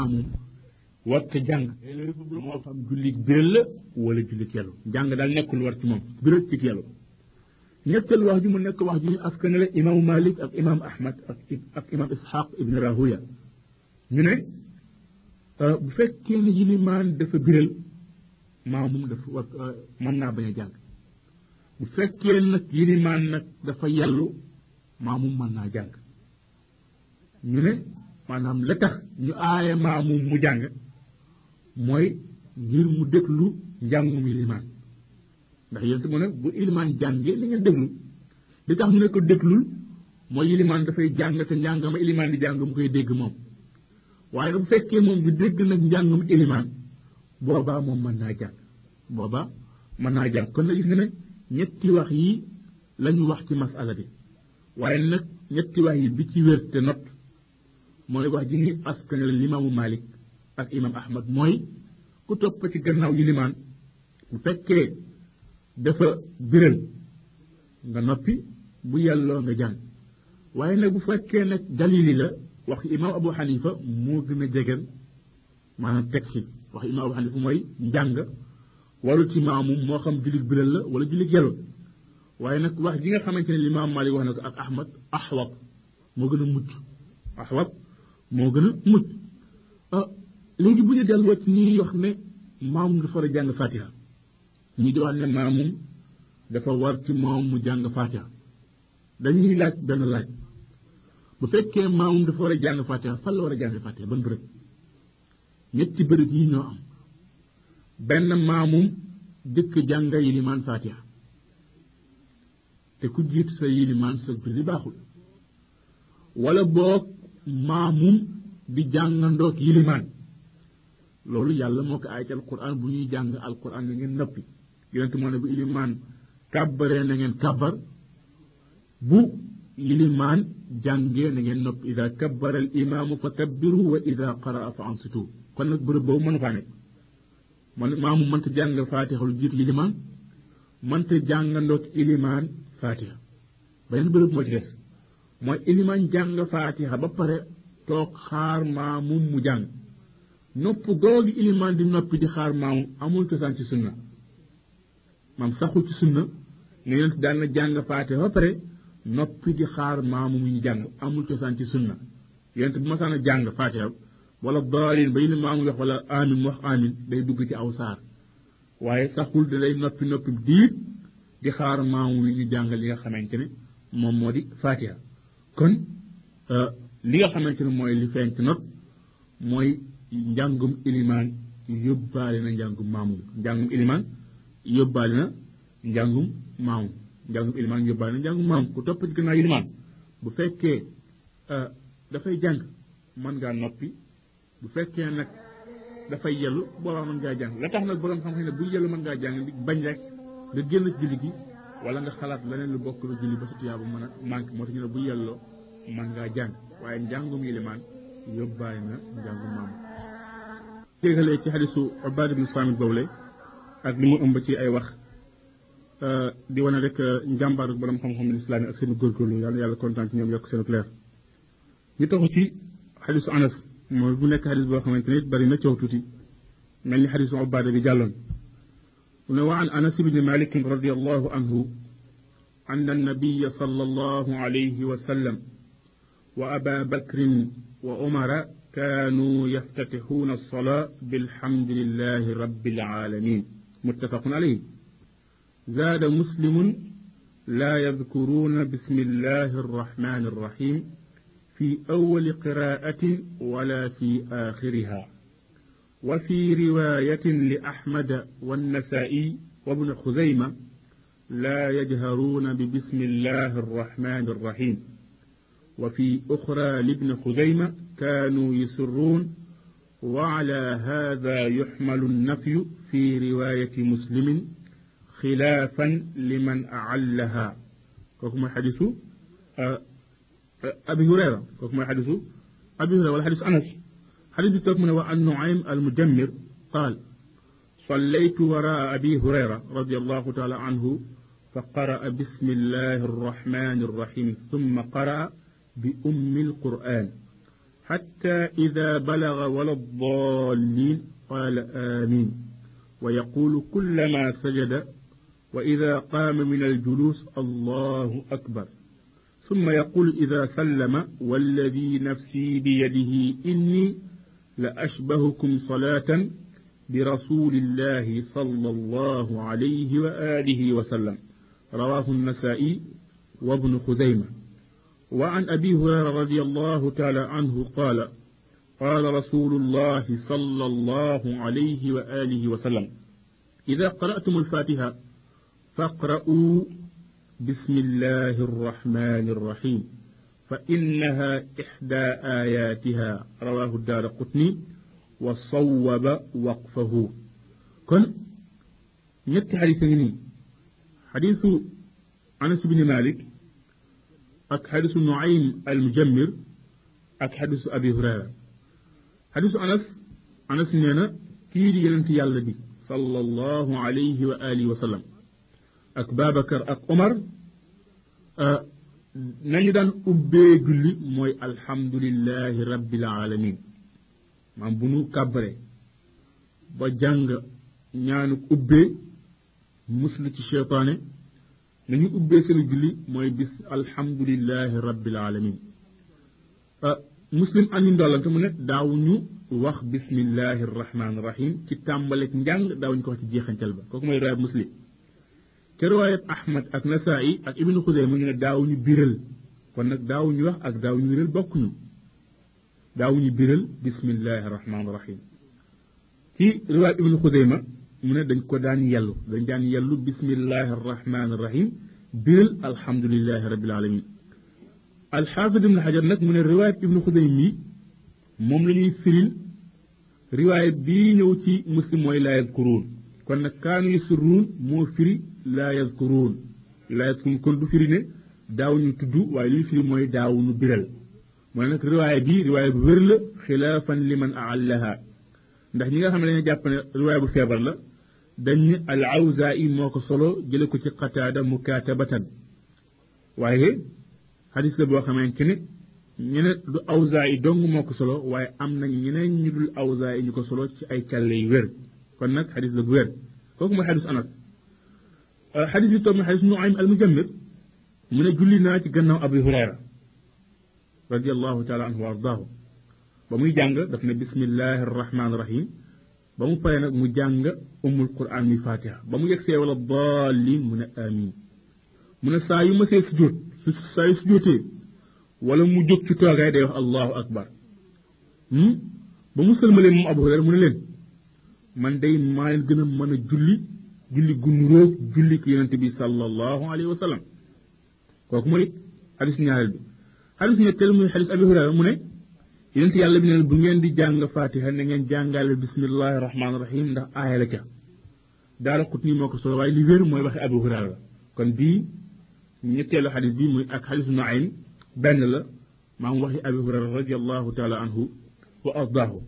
amum warta jàng moo xam jullit biral la wala jullit yàllu jàng daal nekkul war ci moom biral ci yàllu ñettal wax ji mu nekk wax ji ñu askanale imam malik ak imam ahmad ak ak imam ishaq ibn rahuya ñu ne bu fekkee ne yilimaan dafa biral maamum dafa war mën naa bañ a jàng bu fekkee nag yilimaan nag dafa yàllu maamum mën naa jàng ñu ne maanaam la tax ñu aaye maamum mu jàng mooy ngir mu déglu njàngum ilimaan ndax yéen bu ilimaan jàngee da ngeen déglu. Li tax mu ne ko déglul mooy ilimaan dafay jàng te njàngama ilimaan di jàng mu koy dégg moom. Waaye bu fekkee moom di dégg nag njàngum ilimaan boobaa moom mën naa jàng. Boobaa mën naa jàng. Kon gis nga ne ñetti wax yi lañu wax ci masala bi. Waaye nag ñetti wax yi bi ci wér te not mooy wax ji ngi askanale limaamu Malik ak imam Ahmad mooy ku topp ci gannaaw yi limaan bu fekkee dafa biral nga noppi bu yàlloo nga jàng waaye nag bu fekkee nag dalili la wax imam Abu Hanifa moo gën a jegeen maanaam teg ci wax imam Abu Hanifa mooy njàng warul ci maamum moo xam jullit biral la wala jullit yàllu waaye nag wax ji nga xamante ne limaam Malik wax na ko ak Ahmad ahwab moo gën a mucc ahwab moo gën a mucc léegi bu ñu ci ñuy wax ne maamum dafa war a jàng fatiha. Ñu di wax ne maamum dafa war ci moom mu jàng fatiha. Dañuy laaj benn laaj. Bu fekkee maamum dafa war a jàng fatiha fan war a jàng fatiha? Ban bërëb? Ñetti bërëb yi ñoo am. Benn maamum jëkk jàng yilimaan fatiha. Te ku jiit sa yilimaan sa julli baaxul. Wala boog maamum di jàngandoog yilimaan loolu yàlla moo ko ci alquran bu ñuy jàng alquran na ngeen noppi. Yonente moo ne bu ilimaan kàbbaree na ngeen kàbbar. Bu yilimaan jàngee na ngeen noppi. Ida kabbara al imaamu fa kabbiru wa ida qaraa fa ansitu kon nag bërëb boobu mënu faa nekk. Man maamu mënta jàng faatixa lu jiitu yilimaan mënta jàngandoog ilimaan faatixa beneen bërëb moo ci des mooy ilimaan jàng faatixa ba pare toog xaar maamum mu jàng. Nopp googu ilimaan di noppi di xaar maamum amul cosaan ci sunna. Maam saxul ci sunna ne yonent daan na jàng faatixa ba pare noppi di xaar maamum ñu jàng amul cosaan ci sunna. Yonent bu masaan a jàng faatixa wala daalin ba yéen maamum wax wala amin wax amin day dugg ci aw saar. Waaye saxul da lay noppi noppi diit di xaar maamu yi ñu jàng li nga xamante ne moom moo di faatixa kon li nga xamante ne mooy li ci not mooy njàngum ilimaan yóbbaale na njàngum maamum njàngum ilimaan yóbbaale na njàngum maamum njàngum ilimaan yóbbaale na njàngum maamum ku topp ci gannaaw ilimaan bu fekkee dafay jàng mën ngaa noppi. Bu fekkee nag dafay yellu boobaa mën ngaa jàng. La tax nag borom xam-xam bu yellu ngaa jàng bañ rek nga génn ci julli gi wala nga xalaat leneen lu bokk lu julli ba sa tuyaaba mën a manqué moo tax ñu ne bu yelloo mën ngaa jàng waaye njàngum yilimaan yóbbaale na njàngum maamu jégalee ci xadisu Ubaad ibn Saamit boobu ak li mu ëmb ci ay wax di wane rek njàmbaaru borom xam-xam lislaam yi ak seen góorgóorlu yàlla yàlla kontaan ci ñoom yokk seen leer ñu taxu ci xadisu Anas mooy bu nekk xadis boo xamante ne bari na coow tuuti mel ni xadisu Ubaada bi jàlloon wa an Anas ibni Malik radiallahu anhu أن النبي صلى الله عليه وسلم وأبا بكر وعمر كانوا يفتتحون الصلاة بالحمد لله رب العالمين. متفق عليه. زاد مسلم لا يذكرون بسم الله الرحمن الرحيم في أول قراءة ولا في آخرها. وفي رواية لأحمد والنسائي وابن خزيمة لا يجهرون ببسم الله الرحمن الرحيم. وفي أخرى لابن خزيمة كانوا يسرون وعلى هذا يحمل النفي في رواية مسلم خلافا لمن أعلها. كما حديث أبي هريرة. كما حديث أبي هريرة. والحديث أنس. حديث تكمن وأن نعيم المجمر. قال صليت وراء أبي هريرة رضي الله تعالى عنه فقرأ بسم الله الرحمن الرحيم ثم قرأ بأم القرآن حتى إذا بلغ ولا الضالين قال آمين. ويقول كلما سجد وإذا قام من الجلوس الله أكبر. ثم يقول إذا سلم والذي نفسي بيده إني لأشبهكم صلاة برسول الله صلى الله عليه وآله وسلم. رواه النسائي وابن خزيمة. وعن أبي هريرة رضي الله تعالى عنه قال قال رسول الله صلى الله عليه وآله وسلم إذا قرأتم الفاتحة فاقرأوا بسم الله الرحمن الرحيم. فإنها إحدى آياتها. رواه الدار قطني. وصوب وقفه. كن نيت حديث حديث أنس بن مالك. أك حديث نعيم المجمر. أك حديث أبي هريرة. حديث أنس أنس نينا كي دي ينتي يالا صلى الله عليه وآله وسلم. ak Babacar ak Omar nañu daan ubbee julli mooy alhamdulillahi rabbil alamin. Maam bu nu kàbbare ba jàng ñaanu ubbee muslu ci cheytaane nañu ubbee seen julli mooy bis alhamdulillahi rabbil alamin. Muslim andi ndollante mu ne daawuñu wax bismillahi rahmaani rahim ci tàmbaleeg njàng daawuñu ko wax ci jeexantal ba. Kooku mooy riwaayat muslim. كرواية أحمد أكنسائي أك ابن خزيمة من داوني بيرل ونك داوني وح أك داوني بيرل بكني داوني بيرل بسم الله الرحمن الرحيم كي رواية ابن خزيمة من دنكو داني يلو دن داني يلو بسم الله الرحمن الرحيم بيرل الحمد لله رب العالمين الحافظ من الحجر نك من رواية ابن خزيمة مملني سيريل رواية بي نوتي مسلم ويلا يذكرون كون كانوا يسرون مو laa yadkuruun laa yadkuruun kon du firi ne daawuñu tudd waaye li firi mooy daawuñu biral. Ne nag riwaaya bi riwaaya bu la liman aallaha. Ndax ñi nga xam ne dañu jàpp ne bu feebar la dañ ne al awzaa'i moo ko solo jële ko ci qataada mukaatabatan waaye xadis la boo xamante ne ñeneen du awzaa'i dong moo ko solo waaye am na ñeneen ñu dul awzaa'i ñu ko solo ci ay càlle yu wér. Kon nag xadis la bu wér. Kooku mooy xadis anas. حديث يتم حديث نعيم المجمد من جلي ناتي جنة أبي هريرة رضي الله تعالى عنه وارضاه بمي جانجا دفن بسم الله الرحمن الرحيم بمو بيانا مو جانجا أم القرآن مفاتحة بمو يكسي ولا الضالين من آمين من سايو مسي سجود سايو سجوتي ولا مجوك تتوى غير الله أكبر مم؟ بمسلم لهم أبو هريرة من لين من دين ما يلقنا من جلي julli gu nuróog julli ki yonente bi sallallahu alayhi wa sallam kooku mooy xadis ñaareel bi xadis ñetteel muy xadis abi hurayra mu ne yonente yàlla bi neen bu ngeen di jàng fatiha na ngeen jàngale bismillahi rahmaani rahim ndax aaya la ca daara xut nii moo ko solo waaye li wér mooy waxi abi hurayra la kon bii ñetteelu xadis bi muy ak xadisu naim benn la maam waxi abi hurayra radiallahu taala anhu wa ardaahu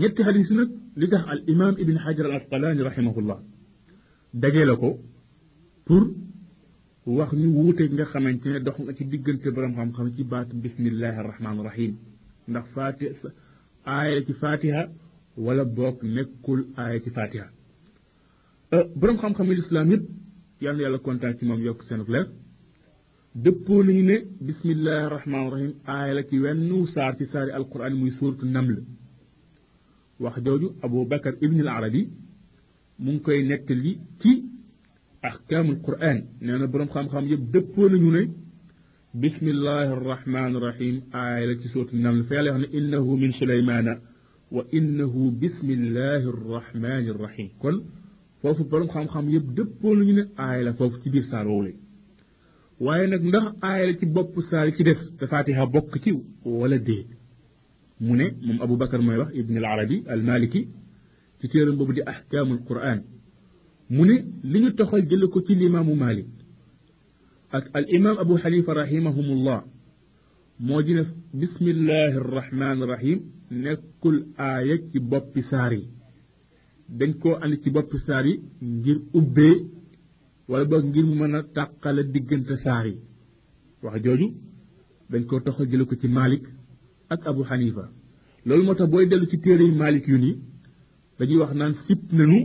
ñetti xadis nag li tax al imam ibn xajar al asqalaani rahimahullah dajee la ko pour wax ñu wuute nga xamante ne dox nga ci diggante borom xam-xam ci baatu bismillahi arrahmaani rahim ndax fati aaya ci fatiha wala boog nekkul aaya ci fatiha borom xam-xam yi lislaam yëpp yal na yàlla kontaan ci moom yokk seen leer dëppoo nañu ne bismillahi arrahmaani rahim aaya la ci wenn saar ci saari alquran muy suuratu naml wax jooju abu bakar ibn al arabi mu ngi koy nettali ci ahkaamul quran nee na boroom xam-xam yëpp dëppoo nañu ne bismillahi arrahmani irrahim aaya la ci sootu naml fa yàlla wax ne innahu min suleymaana wa innahu bismillahi arrahmani irrahim kon foofu boroom xam-xam yëpp dëppoo nañu ne aaya la foofu ci biir saar woowu waaye nag ndax aaya la ci bopp saar ci des te fatiha bokk ci wala déet mu ne moom abou bakar mooy wax ibn al arabi al maliki ci téeram boobu di ahkaamul quran mu ne li ñu toxal jële ko ci limaamu malik ak al imam abu xanifa rahimahumullah moo di ne bismillahi arrahmani rahim nekkul aaya ci boppi saar yi dañ koo andi ci boppi saar yi ngir ubbee wala boog ngir mu mën a tàqale diggante saar yi wax jooju dañ koo toxal jële ko ci malik ak abu xanifa loolu moo tax booy dellu ci téere yi malik yu ni dañuy wax naan sip nanu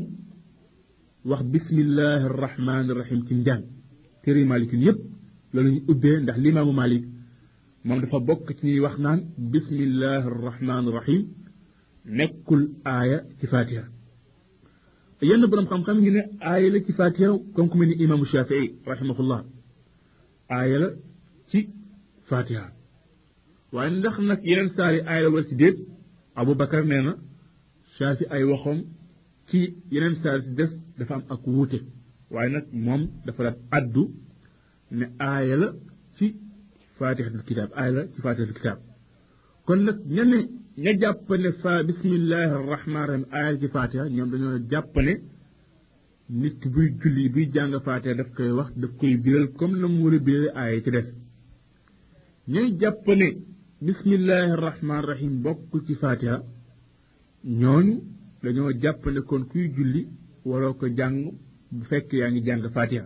wax bismillahi arrahmani rahim ci téere yi malik yu yépp loolu ñu ubbee ndax limaamu malik moom dafa bokk ci ñuy wax naan bismillahi arrahmani rahim nekkul aaya ci fatiha yenn borom xam-xam ngi ne aaya la ci fatiha comme ku mel ni imaamu shafii rahimahullah aaya la ci fatiha waaye ndax nag yeneen saari aaya la wala ci déet abubakar nee na shafi ay waxoom ci yeneen saari si des dafa am ak wuute waaye nag moom dafa daan addu ne aaya la ci fatihatul kitab aaya la ci fatihatul kitab kon nag ña ne ña jàpp ne fa bismillahi arrahmani rahim aaya la ci fatiha ñoom dañoo jàpp ne nit ki buy julli buy jàng fatiha daf koy wax daf koy biral comme na mu war a birale aaya ci des ñooy jàpp ne bismillahi arrahmani rahim bokkul ci fatiha ñooñu dañoo jàpp ne kon kuy julli waroo ko jàng bu fekk yaa ngi jàng fatiha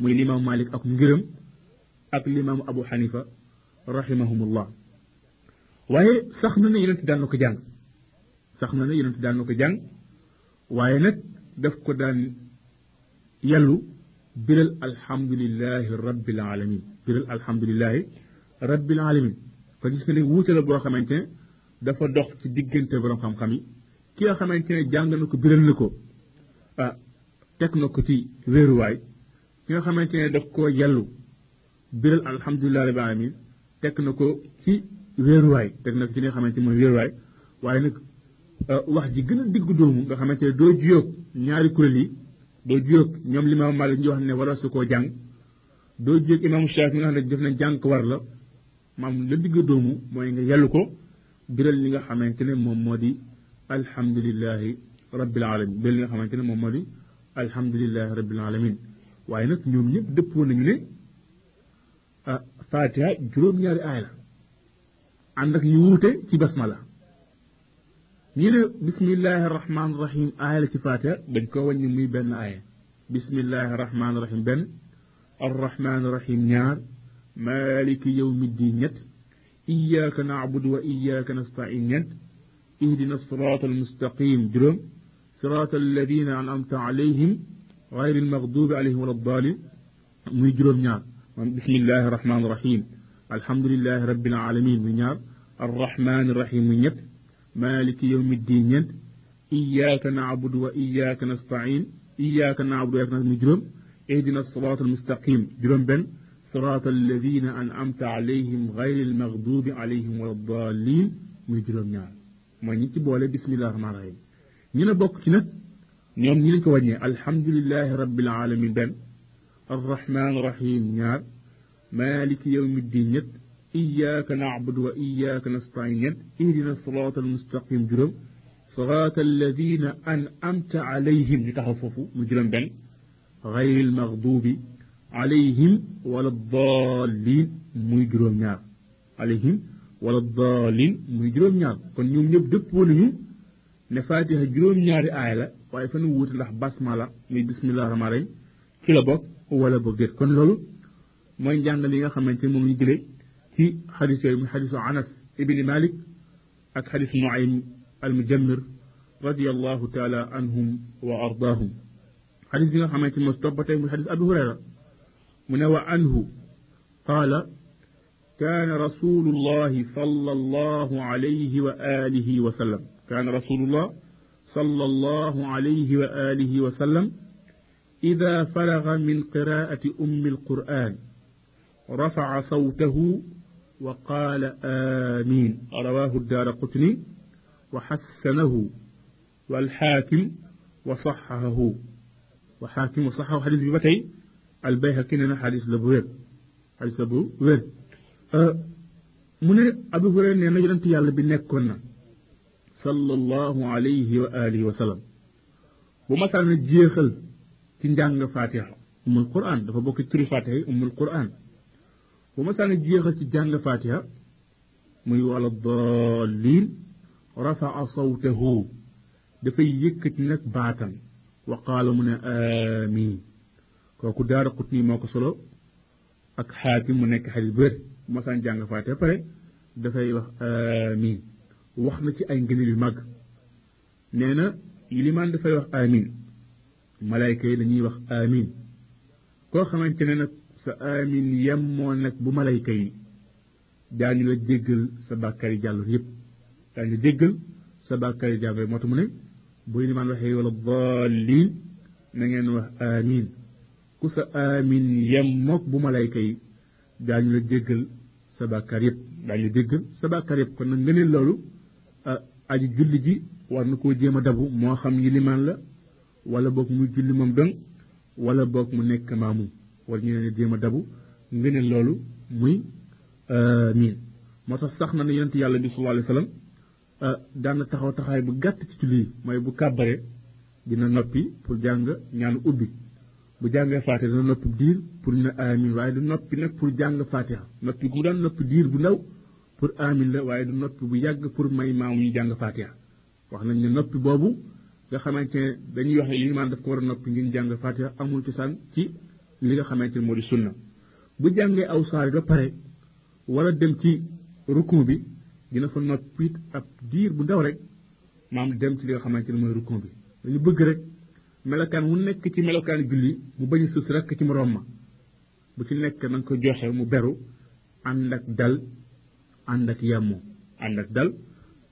muy limaamu malik ak ngërëm ak limaamu abu xanifa rahimahumullah waaye sax na ne yonent daan na ko jàng sax na ne yonent daan na ko jàng waaye nag daf ko daan yàllu biral alhamdulillahi rabbil alamin biral alhamdulillahi rabbil alamin kon gis nga ne wuute la boo xamante dafa dox ci diggante borom xam-xam yi ki nga xamante ne jàng na ko biral na ko ah teg na ko ci wéeruwaay ki nga xamante ne daf koo yàllu biral alhamdulillahi rabbil alamin teg na ko ci wéeruwaay teg na ko ci nga xamante ne mooy wéeruwaay waaye nag wax ji gën a diggu doomu nga xamante ne doo juyoog ñaari kuréel yi doo juyoog ñoom limaam Malik ñu wax ne wara su koo jàng doo juyoog imaamu Shaafi nga xam ne def na jàng ko war la maam la digg doomu mooy nga yellu ko biral li nga xamante ne moom moo di alhamdulillahi rabbil alamin biral li nga xamante ne moom moo di alhamdulillahi rabbil alamin waaye nag ñoom ñëpp dëppoo nañu ne ah fatiha juróom-ñaari aay la ànd ak ñu wuute ci basmala ñi ne bismillahi rahmaani rahim aaya la ci fatiha dañ ko wàññi muy benn aaya bismillahi rahmaani rahim benn arrahmaani rahim ñaar maliki yawmi ddin ñett iyyaka na'budu wa iyyaka nasta'in ñett اهدنا الصراط المستقيم. جرم صراط الذين أنعمت عليهم غير المغضوب عليهم ولا الضالين. من جرم نار بسم الله الرحمن الرحيم. الحمد لله رب العالمين. من نار الرحمن الرحيم. من يت مالك يوم الدين. ينت إياك نعبد وإياك نستعين. إياك نعبد وإياك نستعين. جرم اهدنا الصراط المستقيم. جرم بن. صراط الذين أنعمت عليهم غير المغضوب عليهم ولا الضالين. مجرم نار mooy ñi ci boole bismillah rahmaan rahim ñu ne bokk ci nag ñoom ñi lañ ko wàññee alhamdulilahi rabbil alamin benn arrahman rahim ñaar maliki yawmi ddin ñett iyyaka na'budu wa iyyaka nasta'in ñett ihdina sirata almustaqim juróom alayhim ñu taxaw foofu mu juróom benn غير المغضوب عليهم ولا الضالين ñaar alayhim wala daalin muy juróom ñaar kon ñoom ñëpp dëppoo nañu ne fatiha juróom ñaari aaya la waaye fa nu wuute ndax basmala muy bismillah rahmaan rahim ci la bokk wala boog déet kon loolu mooy njàngal yi nga xamante moom ñu jëlee ci xadis yooyu muy xadisu anas ibni malik ak xadis nuaym al mujammir radiallahu taala anhum wa ardaahum xadis bi nga xamante mos topp ba tey muy xadis abi hurayra mu ne wa anhu qaala كان رسول الله صلى الله عليه وآله وسلم. كان رسول الله صلى الله عليه وآله وسلم. إذا فرغ من قراءة أم القرآن رفع صوته وقال آمين. رواه الدار قطني وحسنه والحاكم وصححه. وحاكم وصححه حديث ببتي البيهقي لنا حديث لبوير. حديث أبو وير mu ne abu hurayra nee na yonent yàlla bi nekkoon na sallallahu alayhi wa alihi wa sallam bu masaan na jeexal ci njàng fatiha umul quran dafa bokk ci turi fatiha yi umul quran bu masaan na jeexal ci jàng fatiha muy wala dallin rafaa sawtahu dafay yëkkati nag baatam wa qaala mu ne amin kooku daara qutni moo ko solo ak xaakim mu nekk xadis bu wér mosaan jàng faate pare dafay wax amin wax na ci ay ngëneel yu màgg nee na yilimaan dafay wax amin malayka yi dañuy wax amin koo xamante ne nag sa amin yemmoo nag bu malayka yi daañu la jéggal sa bàkkaar yi jàlloon yépp daañu la jéggal sa bàkkaar yi jàlloon moo tax mu ne bu yilimaan waxee wala dallin na ngeen wax amin ku sa amin yemmook bu malayka yi daañu la jéggal sa yépp daañu la jéggal sa yépp. Kon nag ngëneel loolu aji julli ji war na koo jéem a dabu. Moo xam yilimaan la wala boog muy julli moom dong wala boog mu nekk maamu. Wala ñu leen jéem a dabu. Ngëneel loolu muy miin. Moo tax sax na ne yonent yàlla bi sallallahu alayhi wasallam daan na taxaw taxaay bu gàtt ci julli yi. Mooy bu kàbbare dina noppi pour jàng ñaanu ubbi. Bu jàngee faatiha dina noppi diir pour ñu ne amin waaye du noppi nag pour jàng faatiha noppi gu daan noppi diir bu ndaw pour amin la waaye du noppi bu yàgg pour may maamu ñu jàng faatiha wax nañ ne noppi boobu nga xamante ne dañuy wax ne limaan daf ko war a noppi ngir jàng faatiha amul cosaan ci li nga xamante ne moo di sunna bu jàngee aw saar ba pare war a dem ci rukun bi dina fa noppi ab diir bu ndaw rek maam dem ci li nga xamante ne mooy rukun bi dañu bëgg rek melokaan wu nekk ci melokaan julli mu bañ a sës rek ci moroom ma bu ci nekk na nga ko joxe mu beru ànd ak dal ànd ak yemmu ànd ak dal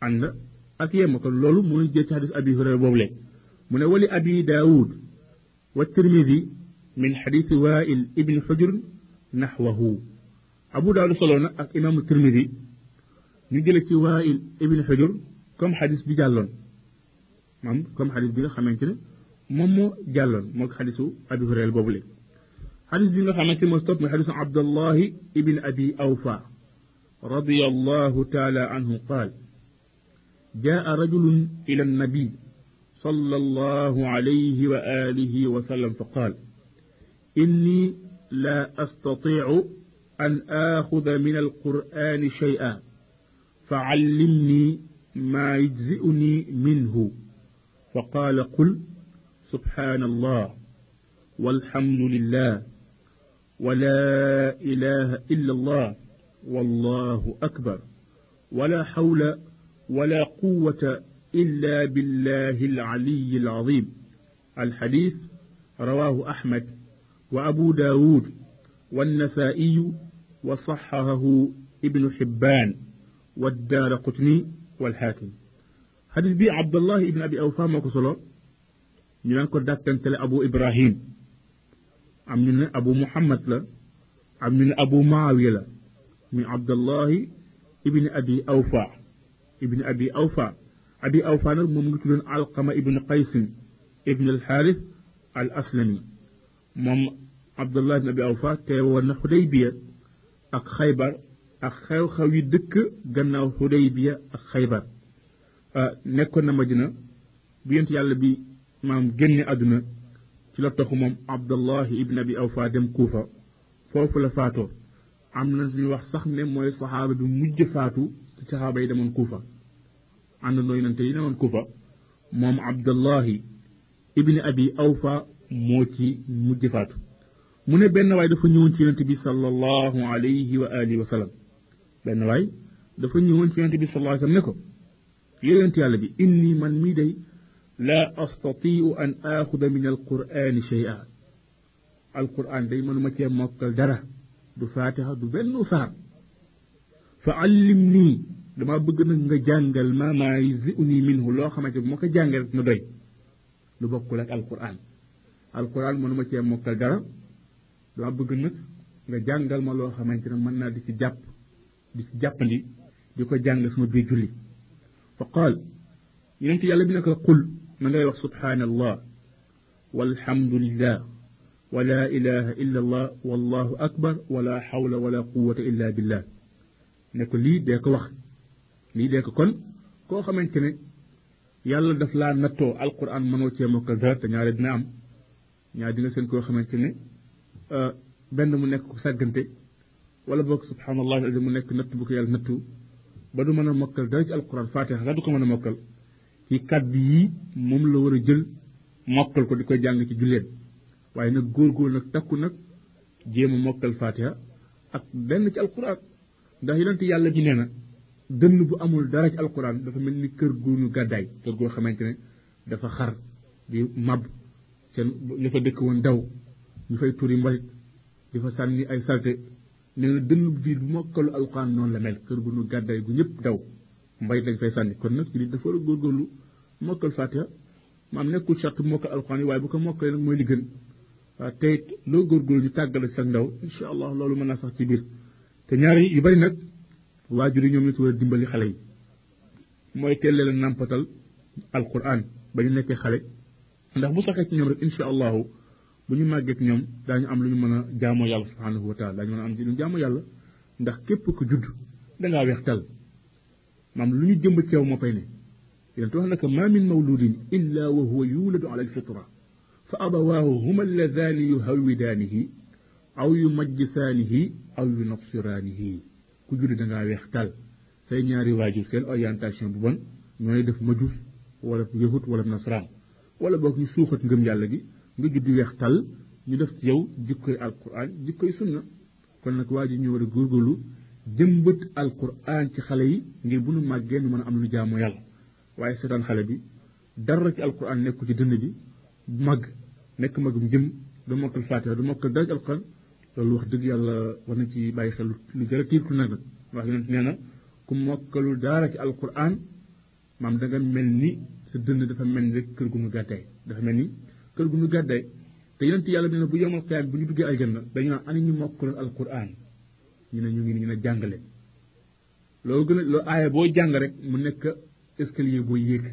ànd ak yemmu kon loolu mënuñ jël ci xadis abi hurayra boobu le mu ne wali abi daawud wa tirmidi min xadisi wail ibni xujur naxwahu abu daawud solo na ak imaamu tirmidi ñu jële ci wail ibni xujur comme xadis bi jàlloon maam comme xadis bi nga xamante ne moom moo jàlloon moo ko xadisu abi hurayra boobu le xadis bi nga xamante moo stop mooy xadisu abdallahi ibn abi awfa رضي الله تعالى عنه قال جاء رجل إلى النبي صلى الله عليه وآله وسلم فقال إني لا أستطيع أن آخذ من القرآن شيئا فعلمني ما يجزئني منه فقال قل سبحان الله والحمد لله ولا إله إلا الله والله أكبر ولا حول ولا قوة إلا بالله العلي العظيم. الحديث رواه أحمد وأبو داود والنسائي وصححه ابن حبان والدار قطني والحاكم. حديث بي عبد الله ابن أبي أوفا مكسلو نيانكو داكتنتل أبو إبراهيم أمنا أبو محمد لا أمنا أبو معاوية لا من عبد الله ابن أبي أوفى ابن أبي أوفى أبي أوفى ممكن علقمة ابن قيس ابن الحارث الأسلمي مم عبد الله بن أبي أوفى تيوان حديبية أك خيبر أك خيو خوي دك غناو حديبية أك خيبر أه نكون مدينة بينت يالا بي مام génne aduna ci la taxu moom abdallah ibn abi awfa dem kuufa foofu la faatoo am na suñu wax sax ne mooy saxaaba bi mujj faatu ci saxaaba yi demoon kuufa àndandoo yonente yi demoon kuufa moom abdallahi ibni abi awfa moo ci mujj faatu mu ne benn waay dafa ñëwoon ci yonente bi sallallahu alayhi wa alihi wa sallam benn waay dafa ñëwoon ci yonente bi sallallahu alayhi wa sallam ne ko yonente yàlla bi inni man mii day لا أستطيع أن آخذ من القرآن شيئا. القرآن دايما ما كان مقل درا دو فاتحة دو بنو سار فعلمني. لما بغن نغا ما ما يزئني منه. لو خمت بمك جانغل ندوي لو بقل لك القرآن. القرآن ما نمكي مقل درا لما بغن نغا جانغل ما لو خمت من نا ديك جاب. ديك جاب لي. ديكو جانغل سنو بيجولي فقال ينتي يالبينك قل قل. من لا سبحان الله والحمد لله. ولا إله إلا الله. والله أكبر. ولا حول ولا قوة إلا بالله. نكو لي ديك وخ لي ديك كون كو خامتيني يالا داف نتو القران منو تي موك دات نيار دينا ام دينا سين كو خامتيني ا بن مو نيك ولا بوك سبحان الله العظيم نيك نتو يالا نتو با دو مانا موكل القران فاتحه لا دو كو ci kàddu yii moom la war a jël mokkal ko di koy jàng ci julleen waaye nag góor-góor nag takku nag jéem mokkal fatiha ak benn ci alquran. ndax yonent yàlla bi nee na dënn bu amul dara ci alquran dafa mel ni kër gu ñu gàddaay. kër goo xamante ne dafa xar di mab seen ñu fa dëkk woon daw ñu fay turi mbalit di fa sànni ay salte. nee na dënn bi bu mokkalu alquran noonu la mel. kër gu ñu gàddaay gu ñëpp daw mbalit lañ fay sànni. kon nag jullit dafa mokkal fatiha maam nekkul charte mokkal alquran yi waaye bu ko mokkalee nag mooy li gën waaw tey loo góorgóorlu ñu tàggale sa ndaw incha allah loolu mën naa sax ci biir te ñaari yu bari nag waajur yi ñoom la ci war a dimbali xale yi mooy teel leen nàmpatal alquran ba ñu nekkee xale ndax bu saxee ci ñoom rek incha allahu bu ñu màggee ci ñoom daañu am lu ñu mën a jaamoo yàlla subhanahu wa taala daañu mën a am lu ñu jaamoo yàlla ndax képp ku judd dangaa weex tal maam lu ñu jëmb ci yow moo fay ne yumajjisaanihi aw yunafsiraanihi ku judd dangaa weex tal say ñaari waajur seen orientation bu bon ñooy def majus wala yahut wala nasraan wala boog ñu suuxat ngëm yàlla gi nga judd weex tal ñu def ci yow jikkoy alquran jikkoy sunna kon nag waajur ñu war a góorgóorlu jëmbët alquran ci xale yi ngir bu nu màggee nu mën a am lu jaamoo yàlla waaye seetaan xale bi dara ci alquran nekku ci dënn bi màgg nekk magum jëm du mokkal fatiha du mokkal dara ci alquran loolu wax dëgg yàlla war na ci bàyyi xel lu jërë tiirtu nag wax yonent nee na ku mokkalul dara ci alquran maam da nga mel ni sa dënn dafa mel ni rek kër gu nu gàddaay dafa mel ni kër gu nu gàddaay te yonent yàlla nee na bu yomal xiyaam bu ñu duggee aljanna dañu naan ani ñu mokkaloon alquran ñu ne ñu ngi ñu ne jàngale loolu gën a loolu aaya boo jàng rek mu nekk escalier boo yéeg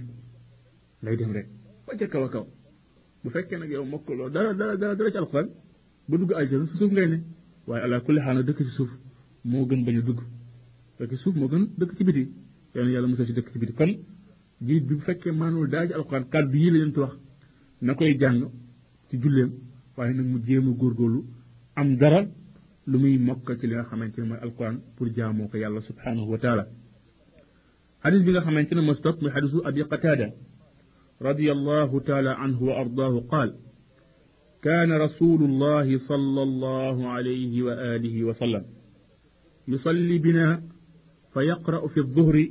ngay dem rek ba ca kaw a kaw bu fekkee nag yow mokkaloo dara dara dara dara ci alquran ba dugg aljanna su suuf ngay ne waaye ala kulli xaal dëkk ci suuf moo gën bañ a dugg fekk suuf moo gën dëkk ci biti yàlla yàlla musal ci dëkk ci biti kon jiit bi bu fekkee maanul daa ci alquran kàddu yii la leen wax na koy jàng ci julleem waaye nag mu jéem a góorgóorlu am dara lu muy mokkal ci li nga xamante ne mooy alquran pour jaamoo ko yàlla subhanahu wa taala xadis bi nga xamante ne xadisu abi qatada radiallahu taala anhu wa ardaahu qaal كان رسول الله صلى الله عليه وآله وسلم يصلي بنا فيقرأ في الظهر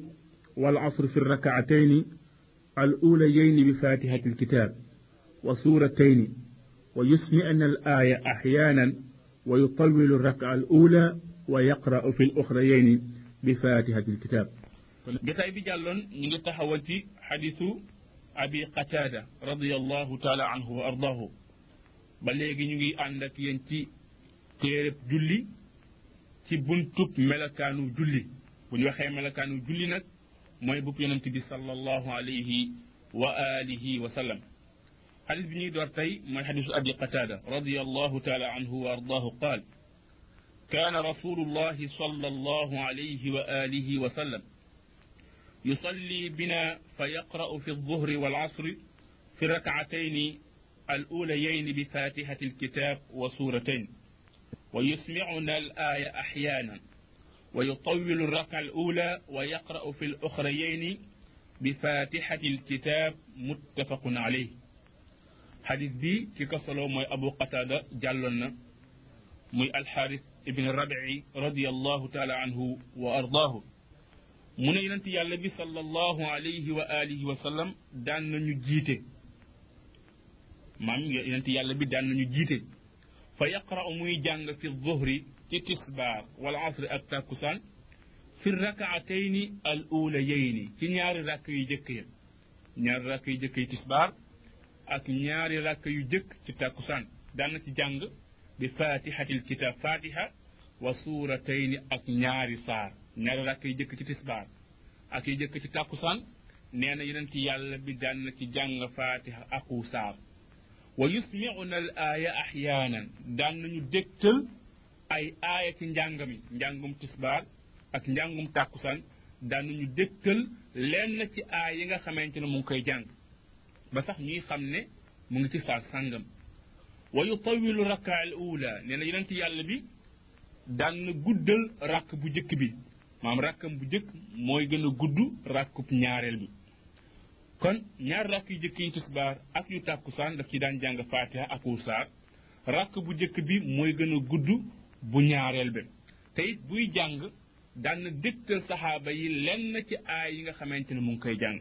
والعصر في الركعتين الأوليين بفاتحة الكتاب وسورتين ويسمعن الآية أحيانا ويطول الركعة الأولى ويقرأ في الأخريين بفاتحة الكتاب. جتاي بي جالون نيغي تخاوتي حديث ابي قتاده رضي الله تعالى عنه وارضاه بلغي نيغي اندك ينتي تيرب جولي تي بونتوب ملكانو جولي بني وخي ملكانو جولي نك موي بوك يونتي بي صلى الله عليه واله وسلم حديث بني دور تاي موي حديث ابي قتاده رضي الله تعالى عنه وارضاه قال كان رسول الله صلى الله عليه واله وسلم يصلي بنا فيقرأ في الظهر والعصر في الركعتين الأوليين بفاتحة الكتاب وسورتين. ويسمعنا الآية أحيانا. ويطول الركعة الأولى ويقرأ في الأخريين بفاتحة الكتاب متفق عليه. حديث بي كي كسلو موي أبو قتادة جلنا موي الحارث ابن الربع رضي الله تعالى عنه وأرضاه. من ينتي يالله صلى الله عليه وآله وسلم دان نجيته maam yonent yàlla bi daan nañu jiite fa yaqra'u muy jàng fi dhuhri ci tisbaar wala asri ak takkusaan fi rakaatayni al ulayayni ci ñaari rakk yu jëkk ya ñaari rakk yu jëkk yi tisbaar ak ñaari rakk yu jëkk ci takkusaan daan ci jàng bi fatihatil kitab fatiha wa suuratayni ak ñaari saar ñaari rakk yu jëkk ci tisbaar ak yu jëkk ci takkusaan nee na yonent yàlla bi daan na ci jàng fatiha aku saar wa yusmiuna al aaya axyaanan daan nañu dégtal ay aaya ci njàng njàngum tisbaar ak njàngum tàkkusaan daan nañu dégtal lenn ci aay yi nga xamante mu ngi koy jàng ba sax ñuy xam mu ngi ci saar sàngam wa yutawilu raka al ula nee na yonent yàlla bi daan guddal rakk bu jëkk bi maam rakkam bu jëkk mooy gën a gudd rakkub ñaareel bi. kon ñaar rakk yu jëkk yi tisbaar ak yu tàkkusaan daf ci daan jàng faatiha ak saar rakk bu jëkk bi mooy gën a gudd bu ñaareel bi. te it buy jàng daan na dégtal saxaaba yi lenn ci aay yi nga xamante ne mu ngi koy jàng.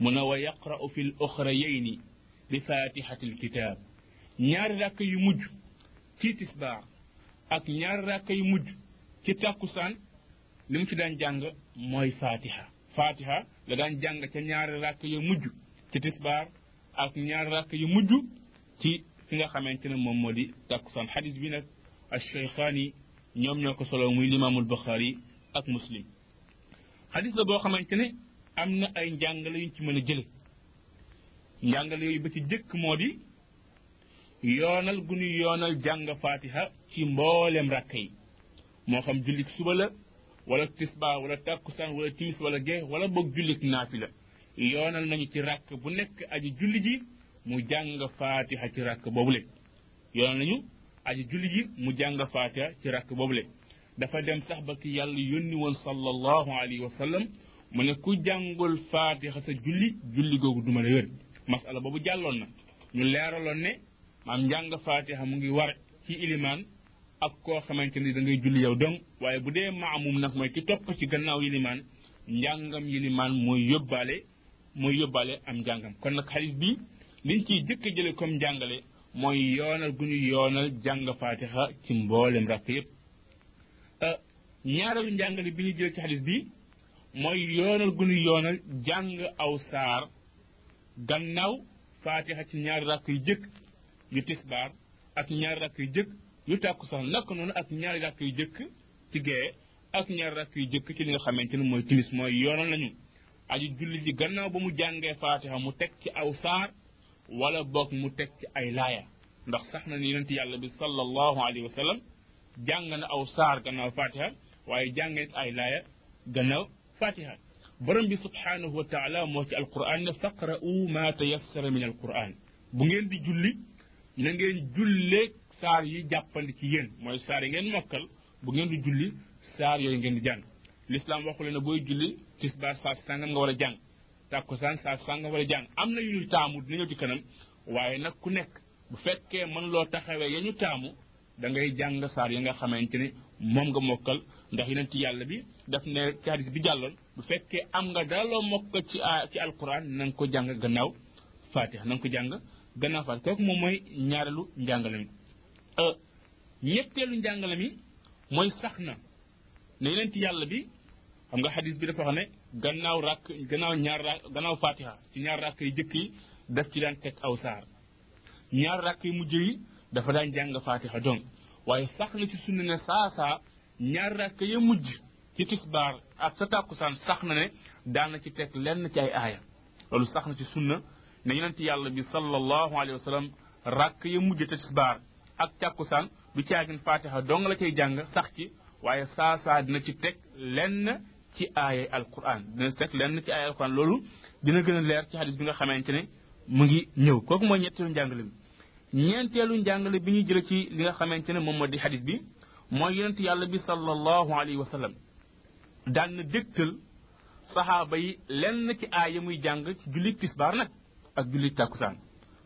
mu ne wa yaqra'u fi l oxrayayni bi fatihati kitaab. ñaari ràkk yu mujj ci tisbaar ak ñaari ràkk yu mujj ci tàkkusaan li mu ci daan jàng mooy faatiha faatiha la daan jàng ca ñaari ràkk yu mujj ci tisbaar ak ñaari ràkk yu mujj ci fi nga xamante ne moom moo di tàkkusaan. Xadis bi nag alcheykhaani ñoom ñoo ko solo muy limaamul buxaari ak muslim. Xadis la boo xamante ne am na ay njàngale yuñ ci mën a jële. Njàngale yooyu ba ci jëkk moo di yoonal gu ñu yoonal jàng faatiha ci mboolem ràkk yi. Moo xam jullik suba la wala tisbaa wala takkusaan wala timis wala gee wala boog jullik naafila. Yoonal nañu ci ràkk bu nekk aji julli ji mu jàng faatiha ci ràkk boobule. Yoonal nañu aji julli ji mu jàng fatiha ci ràkk boobule. Dafa dem sax ba ki yàlla yónni woon sallallahu alayhi wa mu ne ku jàngul faatiha sa julli julli googu duma la wér. Masala boobu jàlloon na. Ñu leeraloon ne maam njàng faatiha mu ngi war ci ilimaan ak koo xamante ni da ngay julli yow dong waaye bu dee maamum nag mooy ki topp ci gannaaw yilimaan njàngam yilimaan mooy yóbbaale mooy yóbbaale am njàngam. Kon nag xalis bi liñ ciy jëkk a jële comme njàngale mooy yoonal gu ñu yoonal jàng ci mboolem rakk yépp. Ñaareelu njàngale bi ñu ci bi mooy yoonal gu ñu jàng aw saar gannaaw faatixa ci ñaari rakk yu jëkk yu tisbaar ak ñaari rakk yu jëkk. Sax naka noonu ak ñaari rakk yu jëkk ci gee ak ñaari rakk yu jëkk ci li nga xamante mooy timis mooy yoonal nañu aju julli ji gannaaw ba mu jàngee fatiha mu teg ci aw saar wala boog mu teg ci ay laaya ndax sax na ni yonent yàlla bi sallallahu alayhi wa sallam jàng na aw saar gannaaw fatiha waaye jàngee ay laaya gannaaw fatiha borom bi subhanahu wa taala moo ci alquran ne faqra'u ma tayassara min alquran bu ngeen di julli na ngeen julleeg saar yi jàppandi ci yéen mooy saar yi ngeen mokkal bu ngeen di julli saar yooyu ngeen di jàng. L'islam waxu leen ne booy julli tisbaar saa sàngam nga war a jàng tàkkusaan saa sàngam war a jàng. Am na yu ñu taamu dina ci kanam waaye nag ku nekk bu fekkee mën loo taxawee ya ñu taamu da ngay jàng saar yi nga xamante ne moom nga mokkal. Ndax yeneen ci yàlla bi daf ne ci hadis bi jàlloon bu fekkee am nga dara mokkal ci ci alquran na nga ko jàng gannaaw fatiha na nga ko jàng gannaaw fatiha. Kooku moom mooy ñaareelu ñetteelu njàngale mi mooy sax na ne yeneen ci yàlla bi xam nga hadis bi dafa wax ne gannaaw ràkk gannaaw ñaar ràkk gannaaw fatiha ci ñaar ràkk yi jëkk yi daf ci daan teg aw saar. Ñaar ràkk yi mujj yi dafa daan jàng fatiha donc waaye sax na ci sunna ne saa saa ñaar ràkk ya mujj ci tisbaar ak sa tàkkusaan sax na ne daan na ci teg lenn ci ay aaya. Loolu sax na ci sunna ne yonent yàlla bi sallallahu alayhi wa ràkk ya mujj te tisbaar ak càkkusaan du caagin faatiha dong la cay jàng sax ci waaye saa saa dina ci teg lenn ci aaya alquran dina teg lenn ci aaya alquran loolu dina gën a leer ci hadis bi nga xamante ne mu ngi ñëw. Kooku mooy ñetteelu njàngale ñeenteelu njàngale bi ñuy jële ci li nga xamante ne moom moo di hadis bi mooy yonent yàlla bi sallallahu alayhi wa sallam daan na dégtal saxaaba yi lenn ci aaya muy jàng ci julli tisbaar nag ak julli tàkkusaan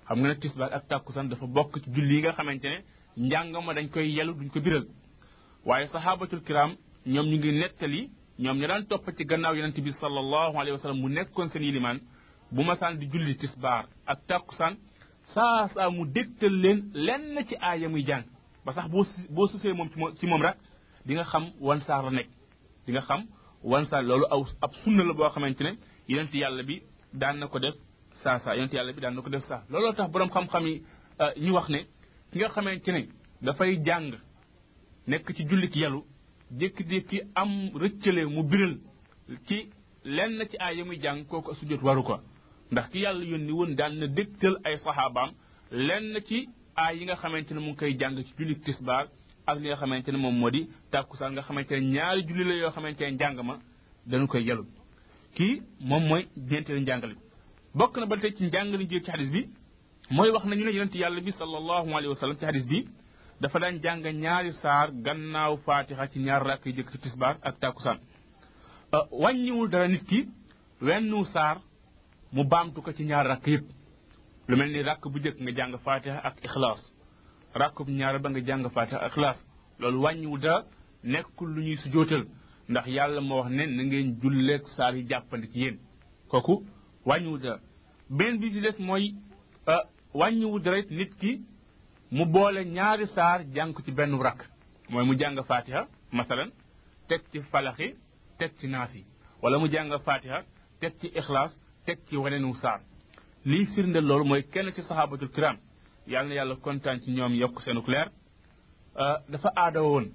xam nga ne tisbaar ak tàkkusaan dafa bokk ci julli yi nga xamante ne njàng ma dañ koy yelu duñ ko biral. Waaye saxaabatul kiram ñoom ñu ngi nettali ñoom ñu daan topp ci gannaaw yonent bi sallallahu alayhi wa sallam mu nekkoon seen yilimaan bu masaan di julli tisbaar ak tàkkusaan saa saa mu dégtal leen lenn ci aaya muy jàng. Ba sax boo boo susee moom ci moom rek di nga xam wan saar la nekk. Di nga xam wan saar loolu aw ab sunna la boo xamante ne yonent yàlla bi daan na ko def saa saa yonent yàlla bi daan na ko def saa looloo tax boroom xam-xam yi ñu wax ne ki nga xamante ne dafay jàng nekk ci jullit yalu jékki-jékki am rëccale mu biral ci lenn ci aaya muy jàng kooku sujjóot waru ko. Ndax ki yàlla yónni woon daan na dégtal ay saxaabaam lenn ci aay yi nga xamante ne mu ngi koy jàng ci jullik tisbaar ak li nga xamante ne moom moo di tàkkusaan nga xamante ne ñaari julli la yoo xamante ne njàng ma dañu koy yelu kii moom mooy ñeenteelu njàngale bokk na ba tey ci njàngale jël ci xadis bi mooy wax nañu ne yonent yàlla bi sallallahu alayhi wa sallam ci xadis bi dafa daan jàng ñaari saar gannaaw faatixa ci ñaar rakk yi jëkk ci tisbaar ak tàkkusaan. Wàññiwul dara ki wennu saar mu baamtu ko ci ñaar rakk lu mel ni rakk bu njëkk nga jàng faatixa ak ixlaas rakk bu ñaar ba nga jàng faatixa ak ixlaas. Loolu wàññiwul dara nekkul lu ñuy sujootal ndax yàlla moo wax ne na ngeen julleeg saar yi jàppandi ci yéen. Kooku wàññiwu dara beneen bi ci des mooy wàññiwu dara nit ki mu boole ñaari saar jàng ko ci benn rakk. Mooy mu jàng fatiha masalan teg ci falaxi teg ci naas yi. Wala mu jàng fatiha teg ci ixlaas teg ci waneenu saar. Lii firnde loolu mooy kenn ci saxaabatul kiram yàlla yàlla kontaan ci ñoom yokk seenu leer. Dafa aada woon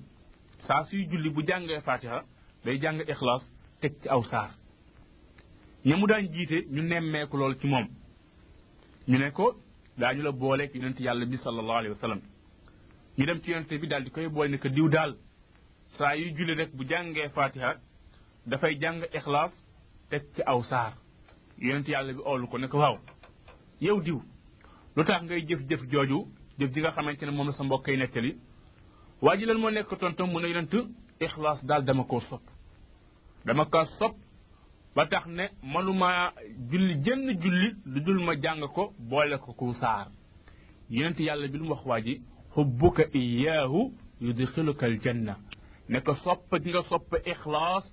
saa suy julli bu jàngee fatiha day jàng ixlaas teg ci aw saar. Ña mu daan jiite ñu nemmeeku loolu ci moom ñu ne ko daañu la booleeg yonent yàlla bi sallallahu alayhi wa sallam ñu dem ci yonent bi daal di koy boole ne que diw daal saa yuy julli rek bu jàngee fatiha dafay jàng ixlaas teg ci aw saar yonent yàlla bi oolu ko ne ko waaw yow diw lu tax ngay jëf-jëf jooju jëf ji nga xamante ne moom la sa mbokk yi nettali waa ji lan moo nekk tontom mu ne yonent ixlaas daal dama koo sopp dama ko sopp ba tax ne manuma julli jënn julli lu dul ma jàng ko boole ko ku saar yonent yàlla bi lu wax waa ji xubbuka iyaahu yudxiluka aljanna ne ko sopp gi nga sopp ixlaas